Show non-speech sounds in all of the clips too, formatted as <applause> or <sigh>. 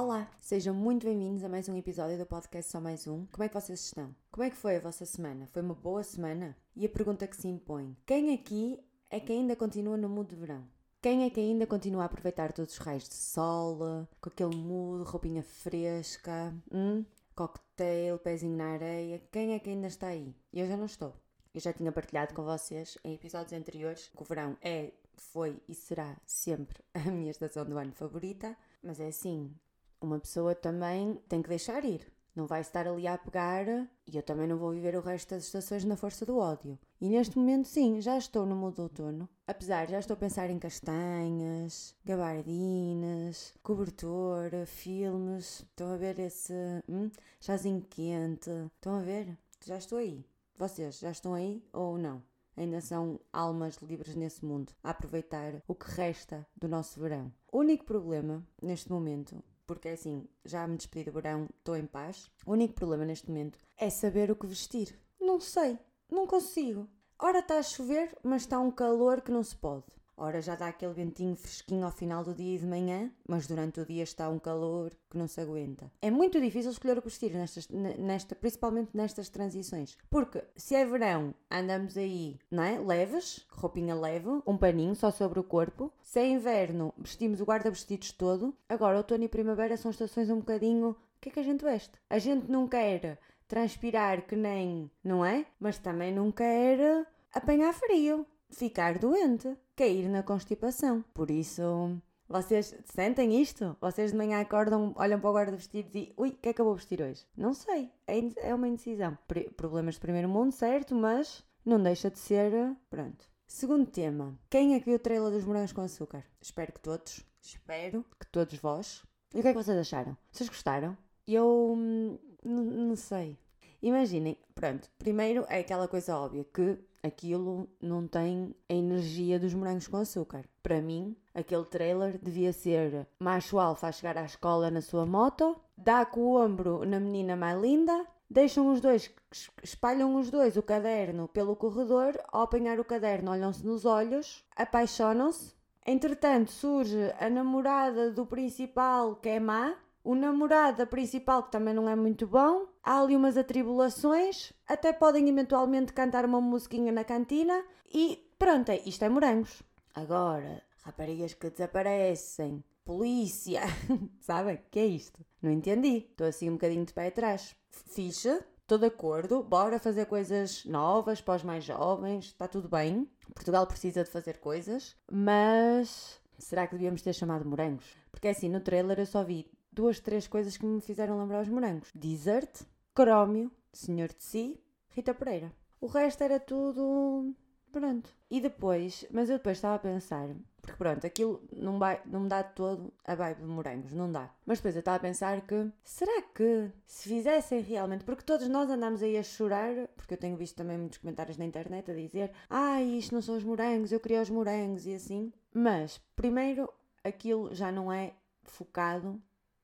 Olá, sejam muito bem-vindos a mais um episódio do podcast Só Mais Um. Como é que vocês estão? Como é que foi a vossa semana? Foi uma boa semana? E a pergunta que se impõe: quem aqui é que ainda continua no mundo de verão? Quem é que ainda continua a aproveitar todos os raios de sol, com aquele mood, roupinha fresca, hum? cocktail, pezinho na areia? Quem é que ainda está aí? Eu já não estou. Eu já tinha partilhado com vocês em episódios anteriores que o verão é, foi e será sempre <laughs> a minha estação do ano favorita, mas é assim, uma pessoa também tem que deixar ir. Não vai estar ali a pegar e eu também não vou viver o resto das estações na força do ódio. E neste momento, sim, já estou no de outono. Apesar, já estou a pensar em castanhas, gabardinas, cobertor, filmes. Estão a ver esse hum, chazinho quente? Estão a ver? Já estou aí. Vocês já estão aí ou não? Ainda são almas livres nesse mundo, a aproveitar o que resta do nosso verão. O único problema neste momento porque é assim, já me despedi do verão, estou em paz. O único problema neste momento é saber o que vestir. Não sei, não consigo. Ora está a chover, mas está um calor que não se pode. Ora já dá aquele ventinho fresquinho ao final do dia e de manhã, mas durante o dia está um calor que não se aguenta. É muito difícil escolher o que vestir, nestas, nesta, principalmente nestas transições. Porque se é verão, andamos aí, não é? Leves, roupinha leve, um paninho só sobre o corpo. Se é inverno, vestimos o guarda-vestidos todo. Agora, outono e primavera são estações um bocadinho. O que é que a gente veste? A gente não quer transpirar que nem, não é? Mas também não quer apanhar frio ficar doente, cair na constipação. Por isso, vocês sentem isto? Vocês de manhã acordam, olham para o guarda-vestidos e ui, o que é que eu vou vestir hoje? Não sei, é, é uma indecisão. Problemas de primeiro mundo, certo, mas não deixa de ser. Pronto. Segundo tema: quem é que viu o trailer dos morangos com açúcar? Espero que todos. Espero que todos vós. E o que é que vocês acharam? Vocês gostaram? Eu. Hum, não sei. Imaginem, pronto, primeiro é aquela coisa óbvia que aquilo não tem a energia dos morangos com açúcar. Para mim, aquele trailer devia ser macho alfa a chegar à escola na sua moto, dá com o ombro na menina mais linda, deixam os dois, espalham os dois o caderno pelo corredor, ao apanhar o caderno olham-se nos olhos, apaixonam-se. Entretanto, surge a namorada do principal que é má, o namorado principal, que também não é muito bom, há ali umas atribulações, até podem eventualmente cantar uma musiquinha na cantina e pronto, é, isto é morangos. Agora, raparigas que desaparecem, polícia, <laughs> sabem? que é isto? Não entendi. Estou assim um bocadinho de pé atrás. Ficha, estou de acordo, bora fazer coisas novas para os mais jovens, está tudo bem. Portugal precisa de fazer coisas, mas será que devíamos ter chamado morangos? Porque assim, no trailer eu só vi duas, três coisas que me fizeram lembrar os morangos: Desert, Crómio, Senhor de Si, Rita Pereira. O resto era tudo. Pronto. E depois, mas eu depois estava a pensar, porque pronto, aquilo não, vai, não me dá todo a vibe de morangos, não dá. Mas depois eu estava a pensar que, será que se fizessem realmente, porque todos nós andamos aí a chorar, porque eu tenho visto também muitos comentários na internet a dizer, ah, isto não são os morangos, eu queria os morangos e assim. Mas, primeiro, aquilo já não é focado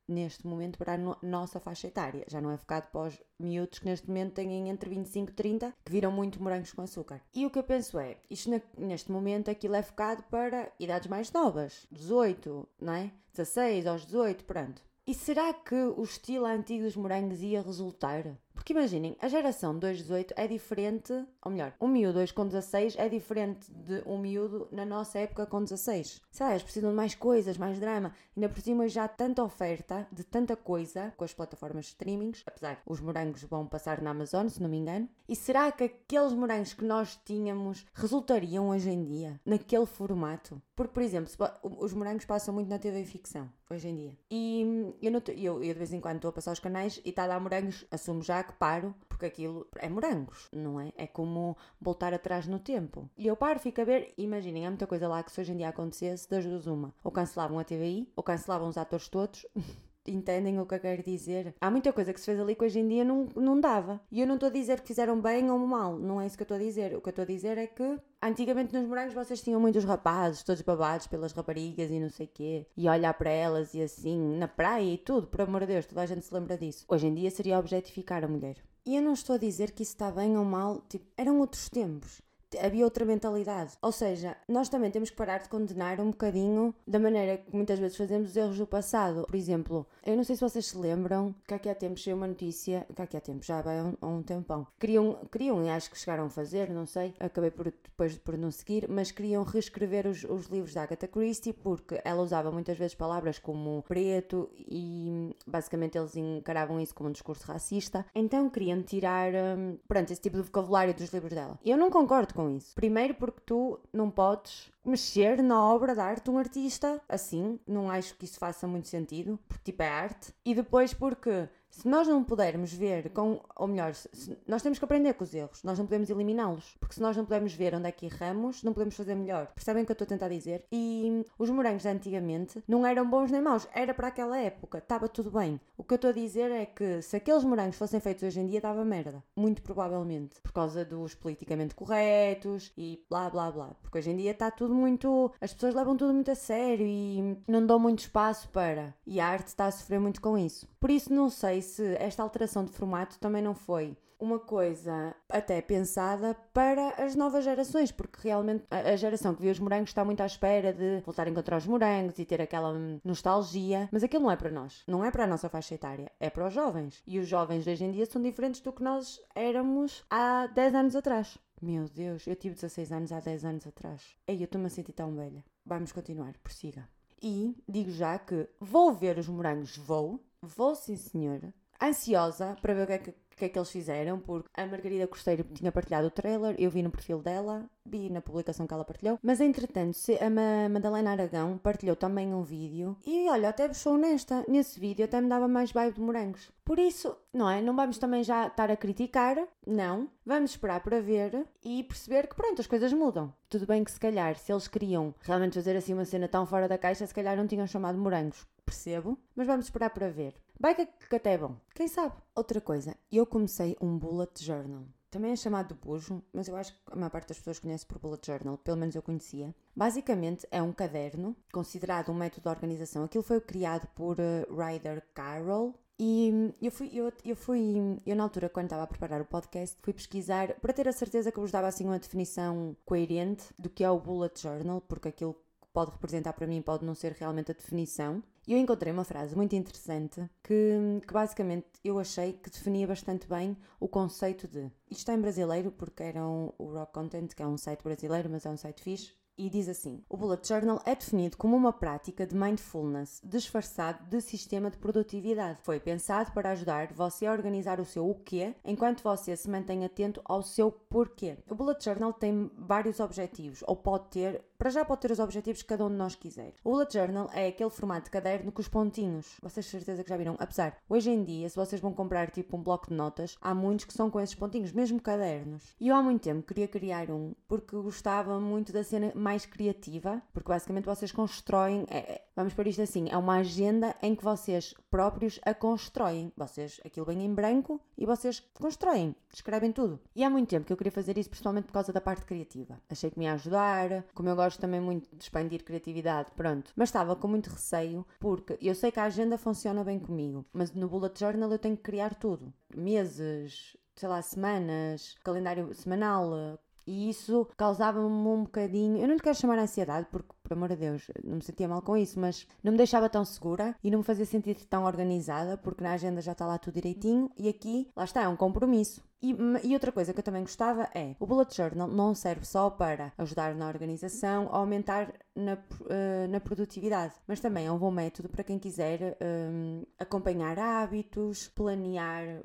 neste momento para a no nossa faixa etária. Já não é focado para os miúdos que neste momento têm entre 25 e 30, que viram muito morangos com açúcar. E o que eu penso é, isto neste momento aquilo é focado para idades mais novas, 18, não é? 16 aos 18, pronto. E será que o estilo antigo dos morangos ia resultar? Porque imaginem, a geração 218 é diferente, ou melhor, um miúdo hoje com 16 é diferente de um miúdo na nossa época com 16. Sei lá, eles precisam de mais coisas, mais drama. Ainda por cima já há tanta oferta de tanta coisa com as plataformas de streamings, apesar os morangos vão passar na Amazon, se não me engano. E será que aqueles morangos que nós tínhamos resultariam hoje em dia naquele formato? Porque, por exemplo, os morangos passam muito na TV ficção hoje em dia. E eu, eu, eu de vez em quando estou a passar os canais e está a dar morangos, assumo já que paro, porque aquilo é morangos, não é? É como voltar atrás no tempo. E eu paro, fico a ver, imaginem, há muita coisa lá que se hoje em dia acontecesse, das duas uma. Ou cancelavam a TVI, ou cancelavam os atores todos. <laughs> entendem o que eu quero dizer. Há muita coisa que se fez ali que hoje em dia não, não dava. E eu não estou a dizer que fizeram bem ou mal, não é isso que eu estou a dizer. O que eu estou a dizer é que antigamente nos morangos vocês tinham muitos rapazes, todos babados pelas raparigas e não sei quê, e olhar para elas e assim, na praia e tudo, por amor de Deus, toda a gente se lembra disso. Hoje em dia seria objetificar a mulher. E eu não estou a dizer que isso está bem ou mal, tipo, eram outros tempos. Havia outra mentalidade. Ou seja, nós também temos que parar de condenar um bocadinho da maneira que muitas vezes fazemos os erros do passado. Por exemplo, eu não sei se vocês se lembram que aqui há tempos saiu uma notícia, que aqui há tempos já vai há um, um tempão, queriam, queriam, e acho que chegaram a fazer, não sei, acabei por, depois por não seguir, mas queriam reescrever os, os livros da Agatha Christie porque ela usava muitas vezes palavras como preto e basicamente eles encaravam isso como um discurso racista. Então queriam tirar, hum, pronto, esse tipo de vocabulário dos livros dela. Eu não concordo com isso. Primeiro porque tu não podes mexer na obra de arte de um artista assim, não acho que isso faça muito sentido, porque tipo é arte. E depois porque se nós não pudermos ver com, ou melhor, se, nós temos que aprender com os erros, nós não podemos eliminá-los, porque se nós não pudermos ver onde é que erramos, não podemos fazer melhor. Percebem o que eu estou a tentar dizer? E os morangos de antigamente não eram bons nem maus, era para aquela época, estava tudo bem. O que eu estou a dizer é que se aqueles morangos fossem feitos hoje em dia, dava merda. Muito provavelmente. Por causa dos politicamente corretos e blá blá blá. Porque hoje em dia está tudo muito. As pessoas levam tudo muito a sério e não dão muito espaço para. E a arte está a sofrer muito com isso. Por isso, não sei se esta alteração de formato também não foi uma coisa até pensada para as novas gerações, porque realmente a geração que viu os morangos está muito à espera de voltar a encontrar os morangos e ter aquela nostalgia, mas aquilo não é para nós, não é para a nossa faixa etária, é para os jovens. E os jovens hoje em dia são diferentes do que nós éramos há 10 anos atrás. Meu Deus, eu tive 16 anos há 10 anos atrás. Ei, eu estou-me a sentir tão velha. Vamos continuar, prossiga. E digo já que vou ver os morangos, vou, Vou sim, senhora. Ansiosa para ver o que é que, que, é que eles fizeram, porque a Margarida Costeiro tinha partilhado o trailer, eu vi no perfil dela, vi na publicação que ela partilhou, mas entretanto a Madalena Aragão partilhou também um vídeo e olha, até sou honesta, nesse vídeo até me dava mais vibe de morangos. Por isso, não é? Não vamos também já estar a criticar, não. Vamos esperar para ver e perceber que pronto, as coisas mudam. Tudo bem que se calhar, se eles queriam realmente fazer assim uma cena tão fora da caixa, se calhar não tinham chamado morangos percebo, mas vamos esperar para ver. Vai que, que até é bom, quem sabe? Outra coisa, eu comecei um bullet journal. Também é chamado de bujo, mas eu acho que a maior parte das pessoas conhece por bullet journal, pelo menos eu conhecia. Basicamente é um caderno, considerado um método de organização. Aquilo foi criado por uh, Ryder Carroll, e eu fui, eu, eu fui, eu na altura, quando estava a preparar o podcast, fui pesquisar para ter a certeza que vos dava assim uma definição coerente do que é o bullet journal, porque aquilo pode representar para mim pode não ser realmente a definição. E eu encontrei uma frase muito interessante que, que, basicamente eu achei que definia bastante bem o conceito de. Isto está em brasileiro porque era um, o Rock Content, que é um site brasileiro, mas é um site fixe e diz assim: O Bullet Journal é definido como uma prática de mindfulness disfarçado de sistema de produtividade. Foi pensado para ajudar você a organizar o seu o quê enquanto você se mantém atento ao seu porquê. O Bullet Journal tem vários objetivos, ou pode ter, para já pode ter os objetivos que cada um de nós quiser. O Bullet Journal é aquele formato de caderno com os pontinhos. Vocês certeza que já viram? Apesar, hoje em dia, se vocês vão comprar tipo um bloco de notas, há muitos que são com esses pontinhos, mesmo cadernos. E eu há muito tempo queria criar um porque gostava muito da cena mais criativa, porque basicamente vocês constroem, é, é, vamos por isto assim, é uma agenda em que vocês próprios a constroem. Vocês, aquilo vem em branco e vocês constroem, escrevem tudo. E há muito tempo que eu queria fazer isso, principalmente por causa da parte criativa. Achei que me ia ajudar, como eu gosto também muito de expandir criatividade, pronto. Mas estava com muito receio, porque eu sei que a agenda funciona bem comigo, mas no Bullet Journal eu tenho que criar tudo. Meses, sei lá, semanas, calendário semanal, e isso causava-me um bocadinho. Eu não lhe quero chamar ansiedade, porque, por amor de Deus, não me sentia mal com isso, mas não me deixava tão segura e não me fazia sentir tão organizada, porque na agenda já está lá tudo direitinho e aqui, lá está, é um compromisso. E, e, outra coisa que eu também gostava é o Bullet Journal não serve só para ajudar na organização ou aumentar na, uh, na produtividade, mas também é um bom método para quem quiser um, acompanhar hábitos, planear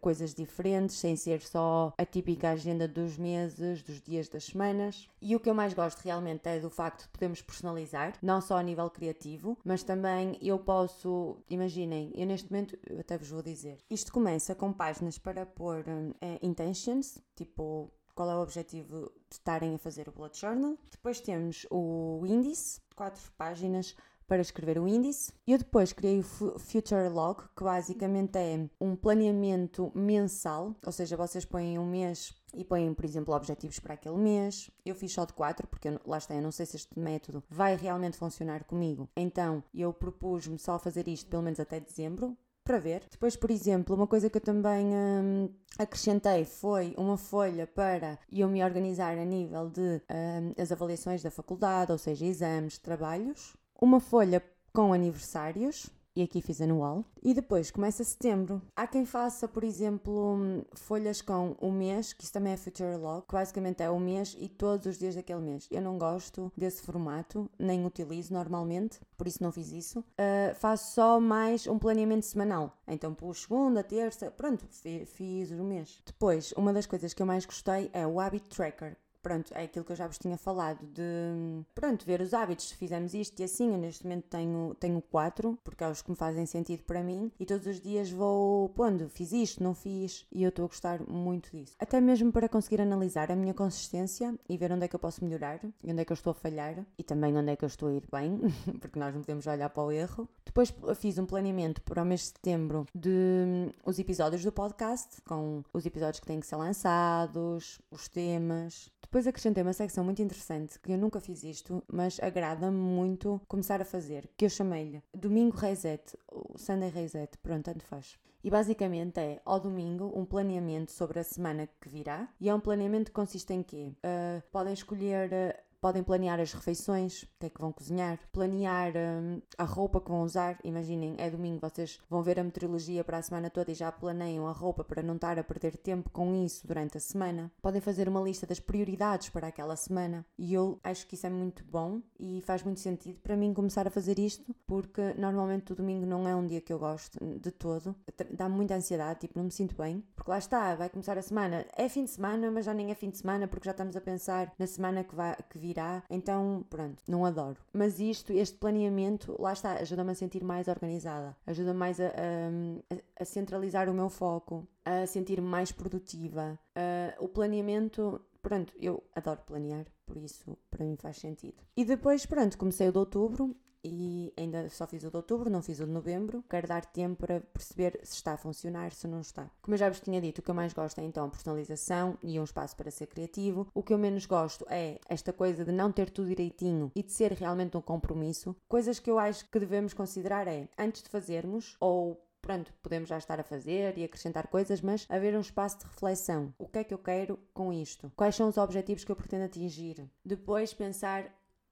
coisas diferentes, sem ser só a típica agenda dos meses, dos dias das semanas. E o que eu mais gosto realmente é do facto de podermos personalizar, não só a nível criativo, mas também eu posso, imaginem, eu neste momento, eu até vos vou dizer, isto começa com páginas para pôr é intentions, tipo qual é o objetivo de estarem a fazer o bullet journal. Depois temos o índice, quatro páginas para escrever o índice. Eu depois criei o Future Log, que basicamente é um planeamento mensal, ou seja, vocês põem um mês e põem, por exemplo, objetivos para aquele mês. Eu fiz só de quatro, porque eu, lá está, eu não sei se este método vai realmente funcionar comigo. Então, eu propus-me só fazer isto pelo menos até dezembro, para ver. Depois, por exemplo, uma coisa que eu também hum, acrescentei foi uma folha para eu me organizar a nível de hum, as avaliações da faculdade, ou seja, exames, trabalhos. Uma folha com aniversários, e aqui fiz anual. E depois começa setembro. Há quem faça, por exemplo, folhas com o mês, que isso também é Future Log, que basicamente é o mês e todos os dias daquele mês. Eu não gosto desse formato, nem utilizo normalmente, por isso não fiz isso. Uh, faço só mais um planeamento semanal. Então pus segunda, terça, pronto, fiz o mês. Depois, uma das coisas que eu mais gostei é o Habit Tracker, pronto, é aquilo que eu já vos tinha falado, de, pronto, ver os hábitos, se fizemos isto e assim, eu neste momento tenho, tenho quatro, porque é os que me fazem sentido para mim, e todos os dias vou pondo, fiz isto, não fiz, e eu estou a gostar muito disso. Até mesmo para conseguir analisar a minha consistência e ver onde é que eu posso melhorar, e onde é que eu estou a falhar, e também onde é que eu estou a ir bem, <laughs> porque nós não podemos olhar para o erro. Depois fiz um planeamento para o mês de setembro de hum, os episódios do podcast, com os episódios que têm que ser lançados, os temas, depois acrescentei uma secção muito interessante, que eu nunca fiz isto, mas agrada-me muito começar a fazer, que eu chamei-lhe Domingo Reset, ou Sunday Reset, pronto, tanto faz. E basicamente é, ao domingo, um planeamento sobre a semana que virá. E é um planeamento que consiste em quê? Uh, podem escolher uh, Podem planear as refeições, o que é que vão cozinhar, planear hum, a roupa que vão usar. Imaginem, é domingo, vocês vão ver a meteorologia para a semana toda e já planeiam a roupa para não estar a perder tempo com isso durante a semana. Podem fazer uma lista das prioridades para aquela semana e eu acho que isso é muito bom e faz muito sentido para mim começar a fazer isto porque normalmente o domingo não é um dia que eu gosto de todo. Dá-me muita ansiedade, tipo, não me sinto bem. Porque lá está, vai começar a semana. É fim de semana, mas já nem é fim de semana porque já estamos a pensar na semana que, vai, que virá, então pronto, não adoro. Mas isto, este planeamento, lá está, ajuda-me a sentir mais organizada, ajuda-me mais a, a, a, centralizar o meu foco, a sentir-me mais produtiva. Uh, o planeamento pronto, eu adoro planear, por isso para mim faz sentido. E depois, pronto, comecei o de outubro e ainda só fiz o de outubro, não fiz o de novembro. Quero dar tempo para perceber se está a funcionar, se não está. Como eu já vos tinha dito, o que eu mais gosto é então personalização e um espaço para ser criativo. O que eu menos gosto é esta coisa de não ter tudo direitinho e de ser realmente um compromisso. Coisas que eu acho que devemos considerar é, antes de fazermos ou pronto, podemos já estar a fazer e acrescentar coisas, mas haver um espaço de reflexão. O que é que eu quero com isto? Quais são os objetivos que eu pretendo atingir? Depois pensar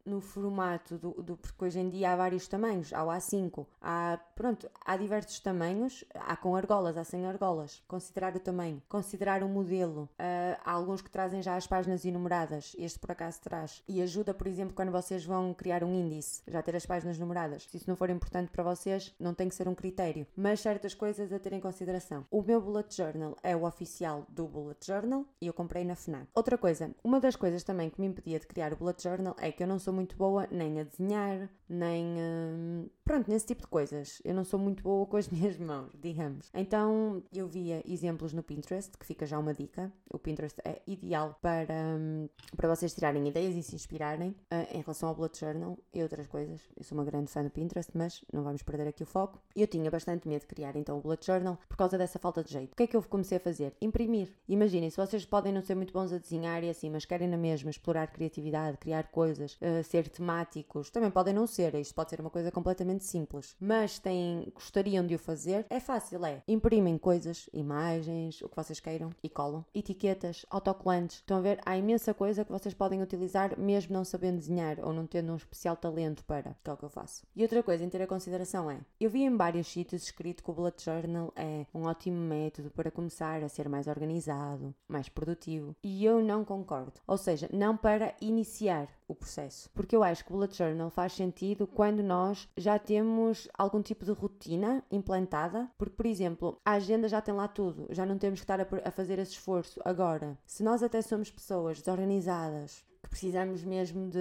no formato do, do, porque hoje em dia há vários tamanhos, há o A5, há, pronto, há diversos tamanhos, há com argolas, há sem argolas, considerar o tamanho, considerar o modelo, uh, há alguns que trazem já as páginas enumeradas, este por acaso traz, e ajuda, por exemplo, quando vocês vão criar um índice, já ter as páginas numeradas, se isso não for importante para vocês, não tem que ser um critério, mas certas coisas a ter em consideração. O meu bullet journal é o oficial do bullet journal, e eu comprei na FNAC. Outra coisa, uma das coisas também que me impedia de criar o bullet journal é que eu não sou muito boa nem a desenhar, nem. Hum, pronto, nesse tipo de coisas. Eu não sou muito boa com as <laughs> minhas mãos, digamos. Então eu via exemplos no Pinterest, que fica já uma dica. O Pinterest é ideal para, hum, para vocês tirarem ideias e se inspirarem uh, em relação ao Bullet Journal e outras coisas. Eu sou uma grande fã do Pinterest, mas não vamos perder aqui o foco. Eu tinha bastante medo de criar então o Bullet Journal por causa dessa falta de jeito. O que é que eu comecei a fazer? Imprimir. Imaginem, se vocês podem não ser muito bons a desenhar e assim, mas querem na mesma explorar criatividade, criar coisas, uh, ser temáticos, também podem não ser, isto pode ser uma coisa completamente simples, mas têm, gostariam de o fazer, é fácil, é. Imprimem coisas, imagens, o que vocês queiram e colam. Etiquetas, autocolantes. Estão a ver? Há imensa coisa que vocês podem utilizar mesmo não sabendo desenhar ou não tendo um especial talento para, que é o que eu faço. E outra coisa em ter a consideração é, eu vi em vários sítios escrito que o bullet journal é um ótimo método para começar a ser mais organizado, mais produtivo, e eu não concordo. Ou seja, não para iniciar o processo. Porque eu acho que o bullet journal faz sentido quando nós já temos algum tipo de rotina implantada, porque, por exemplo, a agenda já tem lá tudo, já não temos que estar a, a fazer esse esforço. Agora, se nós até somos pessoas desorganizadas, que precisamos mesmo de,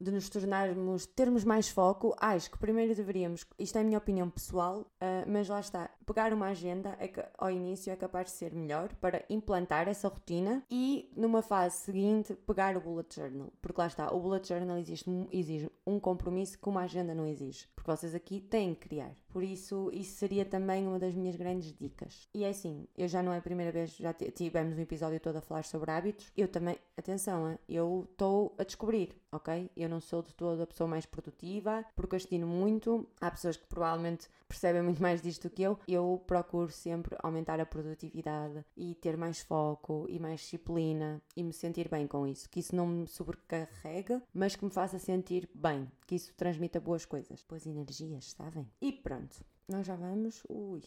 de nos tornarmos, termos mais foco, acho que primeiro deveríamos, isto é a minha opinião pessoal, uh, mas lá está, pegar uma agenda é que, ao início é capaz de ser melhor para implantar essa rotina e numa fase seguinte pegar o bullet journal, porque lá está, o bullet journal existe, exige um compromisso que uma agenda não exige, porque vocês aqui têm que criar. Por isso, isso seria também uma das minhas grandes dicas. E é assim, eu já não é a primeira vez, já tivemos um episódio todo a falar sobre hábitos. Eu também, atenção, eu estou a descobrir. Ok? Eu não sou de toda a pessoa mais produtiva, procrastino muito. Há pessoas que provavelmente percebem muito mais disto do que eu. Eu procuro sempre aumentar a produtividade e ter mais foco e mais disciplina e me sentir bem com isso. Que isso não me sobrecarregue, mas que me faça sentir bem, que isso transmita boas coisas, boas energias, sabem? E pronto, nós já vamos. Ui.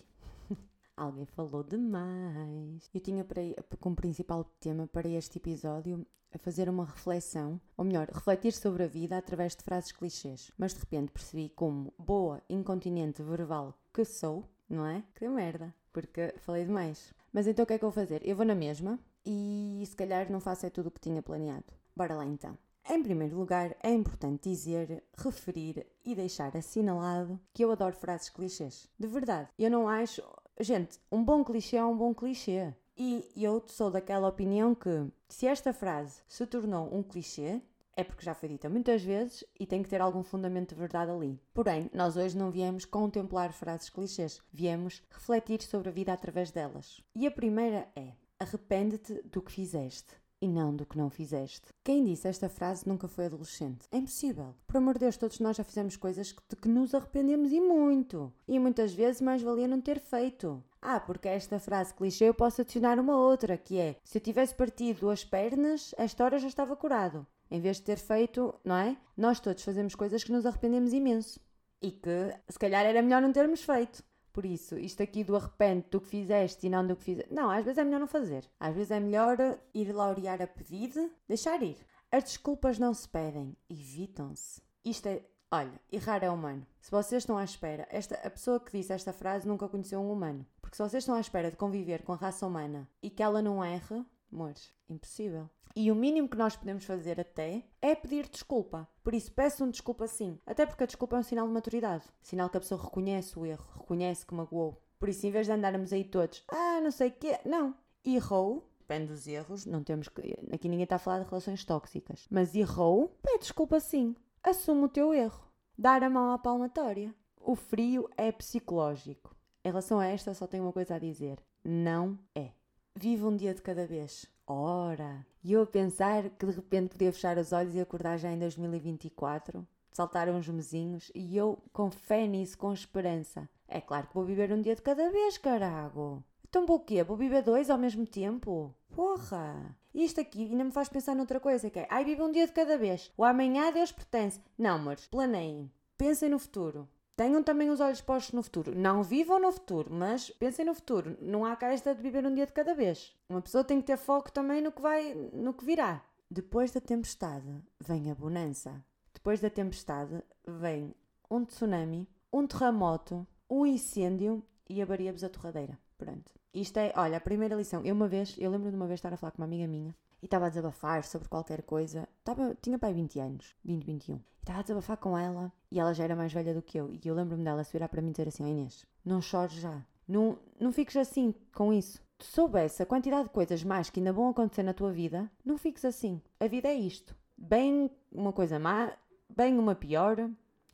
<laughs> Alguém falou demais. Eu tinha para, como principal tema para este episódio a fazer uma reflexão, ou melhor, refletir sobre a vida através de frases clichês. Mas de repente percebi como boa incontinente verbal que sou, não é? Que merda, porque falei demais. Mas então o que é que eu vou fazer? Eu vou na mesma e se calhar não faço é tudo o que tinha planeado. Bora lá então. Em primeiro lugar, é importante dizer, referir e deixar assinalado que eu adoro frases clichês. De verdade, eu não acho. Gente, um bom clichê é um bom clichê. E eu sou daquela opinião que, se esta frase se tornou um clichê, é porque já foi dita muitas vezes e tem que ter algum fundamento de verdade ali. Porém, nós hoje não viemos contemplar frases clichês, viemos refletir sobre a vida através delas. E a primeira é: arrepende-te do que fizeste e não do que não fizeste. Quem disse esta frase nunca foi adolescente. É impossível. Por amor de Deus, todos nós já fizemos coisas de que nos arrependemos e muito. E muitas vezes mais valia não ter feito. Ah, porque esta frase clichê eu posso adicionar uma outra, que é: se eu tivesse partido duas pernas, esta hora já estava curado. Em vez de ter feito, não é? Nós todos fazemos coisas que nos arrependemos imenso. E que se calhar era melhor não termos feito. Por isso, isto aqui do arrepende do que fizeste e não do que fizeste. Não, às vezes é melhor não fazer. Às vezes é melhor ir laurear a pedido, deixar ir. As desculpas não se pedem, evitam-se. Isto é. Olha, errar é humano. Se vocês estão à espera, esta, a pessoa que disse esta frase nunca conheceu um humano. Porque se vocês estão à espera de conviver com a raça humana e que ela não erre, amores, impossível. E o mínimo que nós podemos fazer até é pedir desculpa. Por isso, peçam desculpa sim. Até porque a desculpa é um sinal de maturidade. Sinal que a pessoa reconhece o erro, reconhece que magoou. Por isso, em vez de andarmos aí todos, ah, não sei o quê, não. Errou, depende dos erros, não temos que. Aqui ninguém está a falar de relações tóxicas. Mas errou, pede desculpa sim. Assume o teu erro. Dar a mão à palmatória. O frio é psicológico. Em relação a esta, só tenho uma coisa a dizer: não é. Vive um dia de cada vez. Ora! E eu a pensar que de repente podia fechar os olhos e acordar já em 2024. Saltaram uns mesinhos e eu com fé nisso, com esperança. É claro que vou viver um dia de cada vez, carago. Então vou o quê? Vou viver dois ao mesmo tempo? Porra! Isto aqui ainda me faz pensar noutra coisa, que é, ai, vive um dia de cada vez. O amanhã a Deus pertence. Não, mas planeiem. Pensem no futuro. Tenham também os olhos postos no futuro. Não vivam no futuro, mas pensem no futuro. Não há cá esta de viver um dia de cada vez. Uma pessoa tem que ter foco também no que vai, no que virá. Depois da tempestade vem a bonança. Depois da tempestade vem um tsunami, um terremoto, um incêndio e abaria-vos a torradeira. Pronto. Isto é, olha, a primeira lição. Eu uma vez, eu lembro de uma vez estar a falar com uma amiga minha e estava a desabafar sobre qualquer coisa. Estava, tinha pai 20 anos, 20, 21. E estava a desabafar com ela e ela já era mais velha do que eu. E eu lembro-me dela se virar para mim e dizer assim: oh Inês, não chores já. Não, não fiques assim com isso. Tu soubesse a quantidade de coisas mais que ainda vão acontecer na tua vida, não fiques assim. A vida é isto. Bem uma coisa má, bem uma pior.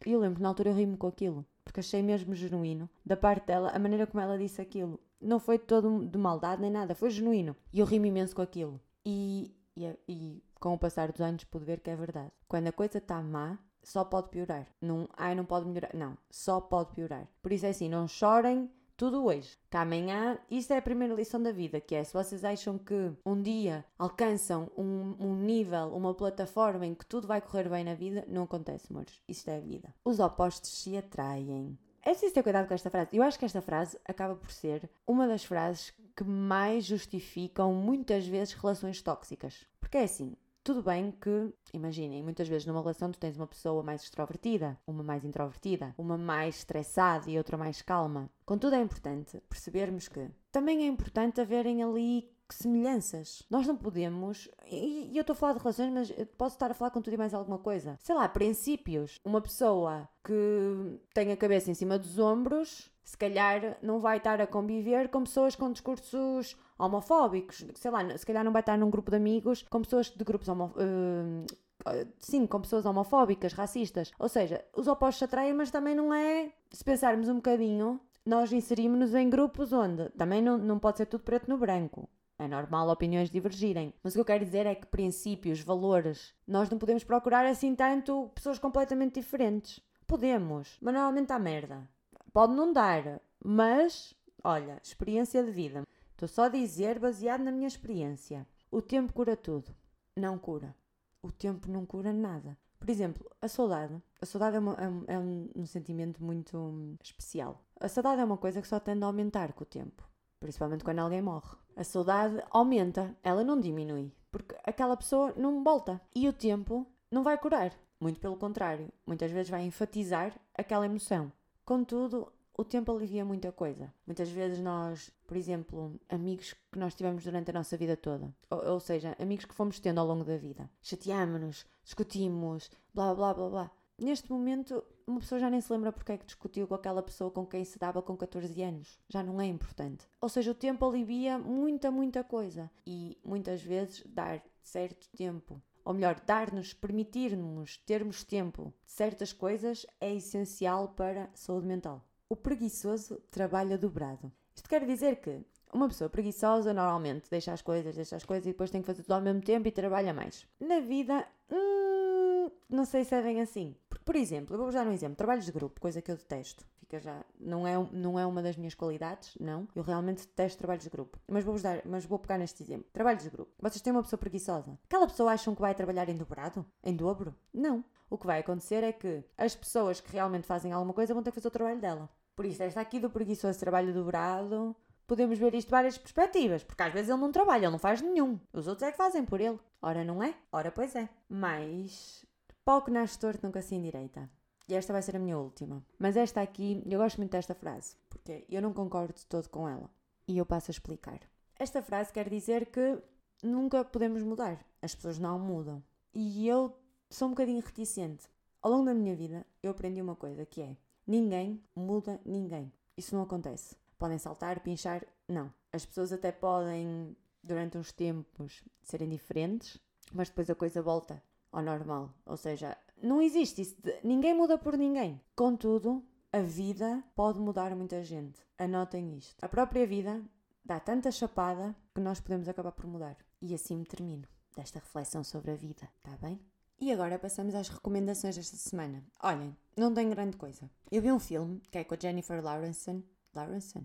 E eu lembro que na altura eu ri-me com aquilo. Porque achei mesmo genuíno da parte dela, a maneira como ela disse aquilo. Não foi todo de maldade nem nada, foi genuíno. E eu ri-me imenso com aquilo. E, e, e, com o passar dos anos pude ver que é verdade. Quando a coisa está má, só pode piorar. Não, ai, não pode melhorar. Não, só pode piorar. Por isso é assim, não chorem tudo hoje. Que amanhã, isto é a primeira lição da vida, que é se vocês acham que um dia alcançam um, um nível, uma plataforma em que tudo vai correr bem na vida, não acontece, amores. Isto é a vida. Os opostos se atraem. É preciso ter cuidado com esta frase. Eu acho que esta frase acaba por ser uma das frases que mais justificam muitas vezes relações tóxicas. Porque é assim, tudo bem que, imaginem, muitas vezes numa relação tu tens uma pessoa mais extrovertida, uma mais introvertida, uma mais estressada e outra mais calma. Contudo, é importante percebermos que também é importante haverem ali semelhanças. Nós não podemos, e, eu estou a falar de relações, mas posso estar a falar com tudo e mais alguma coisa. Sei lá, princípios. Uma pessoa que tem a cabeça em cima dos ombros, se calhar não vai estar a conviver com pessoas com discursos homofóbicos. Sei lá, se calhar não vai estar num grupo de amigos com pessoas de grupos homofóbicos. Uh, sim, com pessoas homofóbicas, racistas. Ou seja, os opostos atraem, mas também não é. Se pensarmos um bocadinho, nós inserimos-nos em grupos onde também não, não pode ser tudo preto no branco É normal opiniões divergirem. Mas o que eu quero dizer é que princípios, valores, nós não podemos procurar assim tanto pessoas completamente diferentes. Podemos, mas normalmente há merda. Pode não dar, mas, olha, experiência de vida. Estou só a dizer baseado na minha experiência. O tempo cura tudo. Não cura. O tempo não cura nada. Por exemplo, a saudade. A saudade é, uma, é, um, é um, sentimento muito hum, especial. A saudade é uma coisa que só tende a aumentar com o tempo. Principalmente quando alguém morre. A saudade aumenta, ela não diminui. Porque aquela pessoa não volta. E o tempo não vai curar. Muito pelo contrário. Muitas vezes vai enfatizar aquela emoção. Contudo, o tempo alivia muita coisa. Muitas vezes nós, por exemplo, amigos que nós tivemos durante a nossa vida toda, ou, ou seja, amigos que fomos tendo ao longo da vida, chateámos-nos, discutimos, blá blá blá blá. Neste momento, uma pessoa já nem se lembra porque é que discutiu com aquela pessoa com quem se dava com 14 anos. Já não é importante. Ou seja, o tempo alivia muita, muita coisa. E muitas vezes dar certo tempo ou melhor, dar-nos, permitir-nos termos tempo de certas coisas é essencial para a saúde mental. O preguiçoso trabalha dobrado. Isto quer dizer que uma pessoa preguiçosa normalmente deixa as coisas, deixa as coisas e depois tem que fazer tudo ao mesmo tempo e trabalha mais. Na vida, hum, não sei se é bem assim. Por exemplo, eu vou dar um exemplo: trabalhos de grupo, coisa que eu detesto. Fica já. Não é, não é uma das minhas qualidades, não. Eu realmente detesto trabalhos de grupo. Mas vou dar, mas vou pegar neste exemplo: trabalhos de grupo. Vocês têm uma pessoa preguiçosa. Aquela pessoa acham que vai trabalhar em dobrado? Em dobro? Não. O que vai acontecer é que as pessoas que realmente fazem alguma coisa vão ter que fazer o trabalho dela. Por isso, esta aqui do preguiçoso trabalho dobrado, podemos ver isto de várias perspectivas, porque às vezes ele não trabalha, ele não faz nenhum. Os outros é que fazem por ele. Ora não é? Ora pois é. Mas, pau que nasce torto nunca se endireita. E esta vai ser a minha última. Mas esta aqui, eu gosto muito desta frase, porque eu não concordo de todo com ela. E eu passo a explicar. Esta frase quer dizer que nunca podemos mudar. As pessoas não mudam. E eu sou um bocadinho reticente. Ao longo da minha vida, eu aprendi uma coisa que é Ninguém muda ninguém. Isso não acontece. Podem saltar, pinchar, não. As pessoas até podem, durante uns tempos, serem diferentes, mas depois a coisa volta ao normal. Ou seja, não existe isso. De... Ninguém muda por ninguém. Contudo, a vida pode mudar muita gente. Anotem isto. A própria vida dá tanta chapada que nós podemos acabar por mudar. E assim me termino desta reflexão sobre a vida, está bem? E agora passamos às recomendações desta semana. Olhem, não tem grande coisa. Eu vi um filme que é com a Jennifer Lawrence. Lawrence?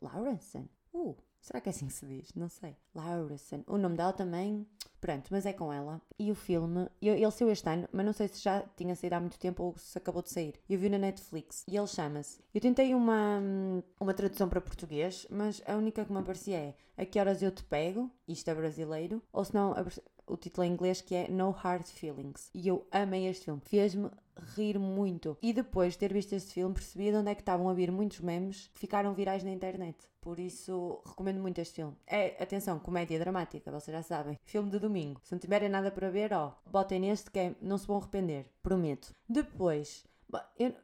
Lawrence? Uh, será que é assim que se diz? Não sei. Lawrence. O nome dela também. Pronto, mas é com ela. E o filme, ele saiu este ano, mas não sei se já tinha saído há muito tempo ou se acabou de sair. Eu vi na Netflix e ele chama-se. Eu tentei uma, uma tradução para português, mas a única que me aparecia é A que horas eu te pego? Isto é brasileiro. Ou se não, o título em inglês que é No Hard Feelings. E eu amei este filme. Fez-me rir muito. E depois de ter visto este filme, percebi de onde é que estavam a vir muitos memes que ficaram virais na internet. Por isso, recomendo muito este filme. É, atenção, comédia dramática, vocês já sabem. Filme de domingo. Se não tiverem nada para ver, ó, botem neste que é, não se vão arrepender. Prometo. Depois, eu,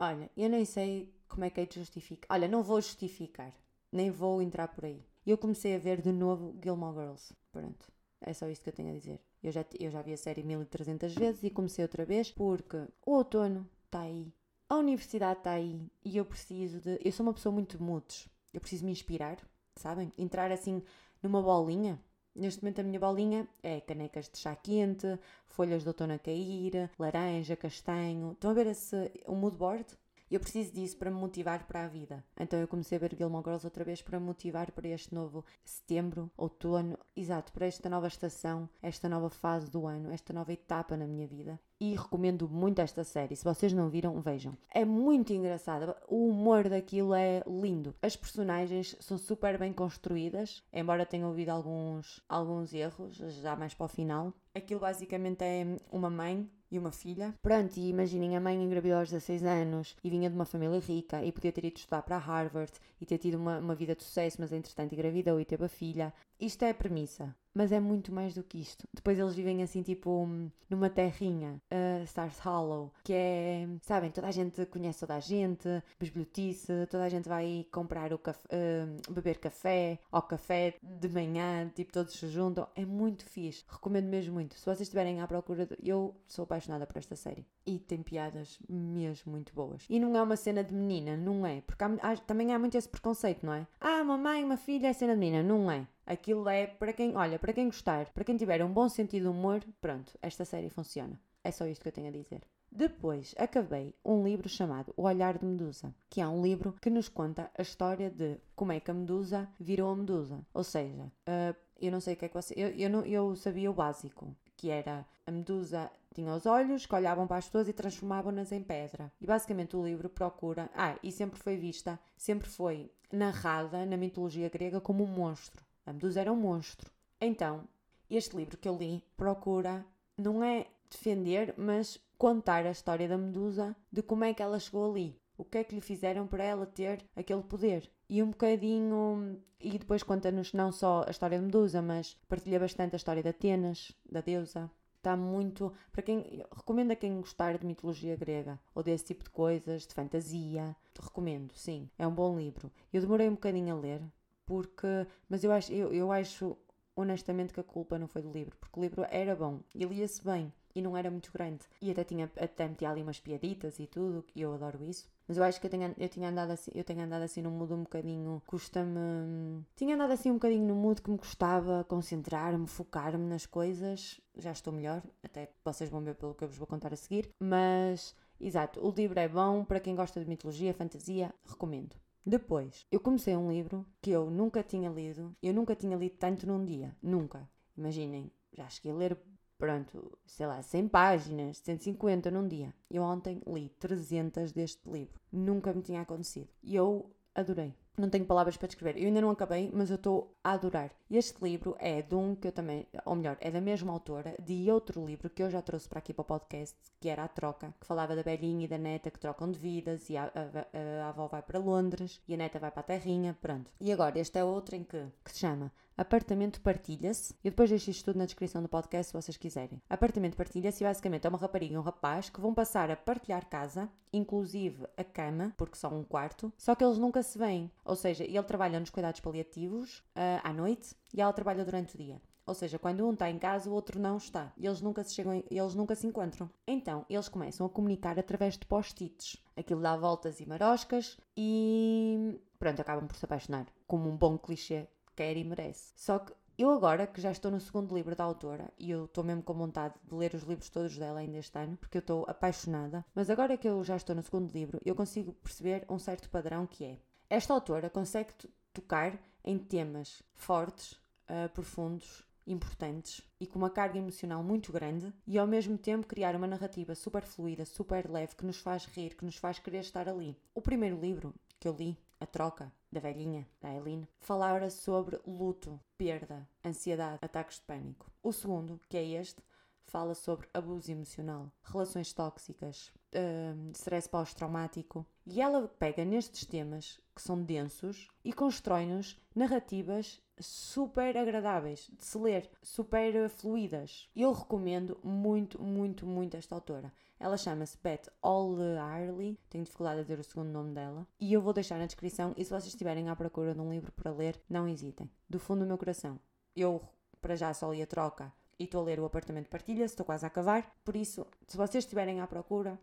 olha, eu nem sei como é que é de justificar. Olha, não vou justificar. Nem vou entrar por aí. Eu comecei a ver de novo Gilmore Girls. Pronto. É só isto que eu tenho a dizer. Eu já, eu já vi a série 1300 vezes e comecei outra vez porque o outono está aí, a universidade está aí e eu preciso de. Eu sou uma pessoa muito moods. Eu preciso me inspirar, sabem? Entrar assim numa bolinha. Neste momento a minha bolinha é canecas de chá quente, folhas de outono a cair, laranja, castanho. Estão a ver esse, o mood board? Eu preciso disso para me motivar para a vida. Então eu comecei a ver Gilmore Girls outra vez para me motivar para este novo setembro, outono, exato, para esta nova estação, esta nova fase do ano, esta nova etapa na minha vida. E recomendo muito esta série. Se vocês não viram, vejam. É muito engraçada. O humor daquilo é lindo. As personagens são super bem construídas, embora tenha ouvido alguns, alguns erros, já mais para o final. Aquilo basicamente é uma mãe e uma filha. Pronto, e imaginem, a mãe engravidou aos 16 anos e vinha de uma família rica e podia ter ido estudar para Harvard e ter tido uma, uma vida de sucesso, mas entretanto engravidou e teve a filha. Isto é a premissa mas é muito mais do que isto. Depois eles vivem assim, tipo, numa terrinha, uh, Stars Hollow, que é, sabem, toda a gente conhece toda a gente, besbilhotice, toda a gente vai comprar o café, uh, beber café, ou café de manhã, tipo, todos se juntam. É muito fixe, recomendo mesmo muito. Se vocês estiverem à procura, de... eu sou por esta série. E tem piadas mesmo muito boas. E não é uma cena de menina, não é? Porque há, há, também há muito esse preconceito, não é? Ah, uma mãe, uma filha, é cena de menina. Não é. Aquilo é para quem, olha, para quem gostar, para quem tiver um bom sentido de humor, pronto, esta série funciona. É só isto que eu tenho a dizer. Depois acabei um livro chamado O Olhar de Medusa, que é um livro que nos conta a história de como é que a Medusa virou a Medusa. Ou seja, uh, eu não sei o que é que você. Eu, eu, não, eu sabia o básico, que era a Medusa tinha os olhos que olhavam para as pessoas e transformavam-nas em pedra. E basicamente o livro procura. Ah, e sempre foi vista, sempre foi narrada na mitologia grega como um monstro. A Medusa era um monstro. Então, este livro que eu li procura, não é defender, mas contar a história da Medusa, de como é que ela chegou ali, o que é que lhe fizeram para ela ter aquele poder. E um bocadinho. E depois conta-nos não só a história da Medusa, mas partilha bastante a história de Atenas, da deusa. Está muito. Para quem. Recomendo a quem gostar de mitologia grega ou desse tipo de coisas, de fantasia. Recomendo, sim. É um bom livro. Eu demorei um bocadinho a ler, porque. Mas eu acho, eu, eu acho honestamente que a culpa não foi do livro, porque o livro era bom e lia-se bem e não era muito grande. E até tinha até metia ali umas piaditas e tudo, e eu adoro isso. Mas eu acho que eu, tenho, eu tinha andado assim, eu tenho andado assim num mood um bocadinho, custa-me. Tinha andado assim um bocadinho no mood que me custava concentrar-me, focar-me nas coisas. Já estou melhor, até vocês vão ver pelo que eu vos vou contar a seguir. Mas, exato, o livro é bom para quem gosta de mitologia, fantasia, recomendo. Depois, eu comecei um livro que eu nunca tinha lido, eu nunca tinha lido tanto num dia, nunca. Imaginem, já cheguei a ler pronto, sei lá, 100 páginas, 150 num dia. Eu ontem li 300 deste livro. Nunca me tinha acontecido. E eu adorei. Não tenho palavras para descrever. Eu ainda não acabei, mas eu estou a adorar. Este livro é de um que eu também, ou melhor, é da mesma autora, de outro livro que eu já trouxe para aqui para o podcast, que era A Troca, que falava da velhinha e da neta que trocam de vidas e a, a, a, a avó vai para Londres e a neta vai para a terrinha, pronto. E agora, este é outro em que, que se chama Apartamento partilha-se. Eu depois deixo isto tudo na descrição do podcast se vocês quiserem. Apartamento partilha-se basicamente é uma rapariga e um rapaz que vão passar a partilhar casa, inclusive a cama, porque são um quarto, só que eles nunca se veem. Ou seja, ele trabalha nos cuidados paliativos uh, à noite e ela trabalha durante o dia. Ou seja, quando um está em casa, o outro não está. Eles nunca se chegam, eles nunca se encontram. Então, eles começam a comunicar através de post-its. Aquilo dá voltas e maroscas e pronto, acabam por se apaixonar. Como um bom clichê quer e merece. Só que eu agora, que já estou no segundo livro da autora, e eu estou mesmo com vontade de ler os livros todos dela ainda este ano, porque eu estou apaixonada, mas agora que eu já estou no segundo livro, eu consigo perceber um certo padrão que é. Esta autora consegue tocar em temas fortes, uh, profundos, importantes e com uma carga emocional muito grande e ao mesmo tempo criar uma narrativa super fluida, super leve que nos faz rir, que nos faz querer estar ali. O primeiro livro que eu li a troca da velhinha, da Eileen, falava sobre luto, perda, ansiedade, ataques de pânico. O segundo, que é este, fala sobre abuso emocional, relações tóxicas, uh, stress pós-traumático. E ela pega nestes temas que são densos e constrói-nos narrativas super agradáveis de se ler, super fluídas. Eu recomendo muito, muito, muito esta autora. Ela chama-se Beth O'Leary, tenho dificuldade a dizer o segundo nome dela, e eu vou deixar na descrição. E se vocês estiverem à procura de um livro para ler, não hesitem. Do fundo do meu coração, eu para já só li a troca e estou a ler o apartamento partilha, estou quase a acabar. Por isso, se vocês estiverem à procura,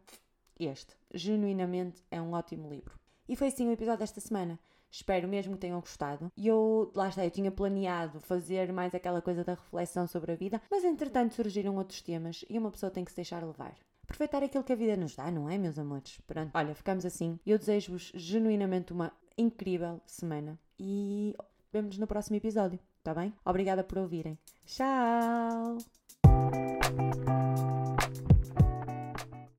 este genuinamente é um ótimo livro. E foi assim o episódio desta semana. Espero mesmo que tenham gostado. E eu, lá está, eu tinha planeado fazer mais aquela coisa da reflexão sobre a vida, mas entretanto surgiram outros temas e uma pessoa tem que se deixar levar. Aproveitar aquilo que a vida nos dá, não é, meus amores? Pronto, olha, ficamos assim. Eu desejo-vos genuinamente uma incrível semana e vemos no próximo episódio, tá bem? Obrigada por ouvirem. Tchau!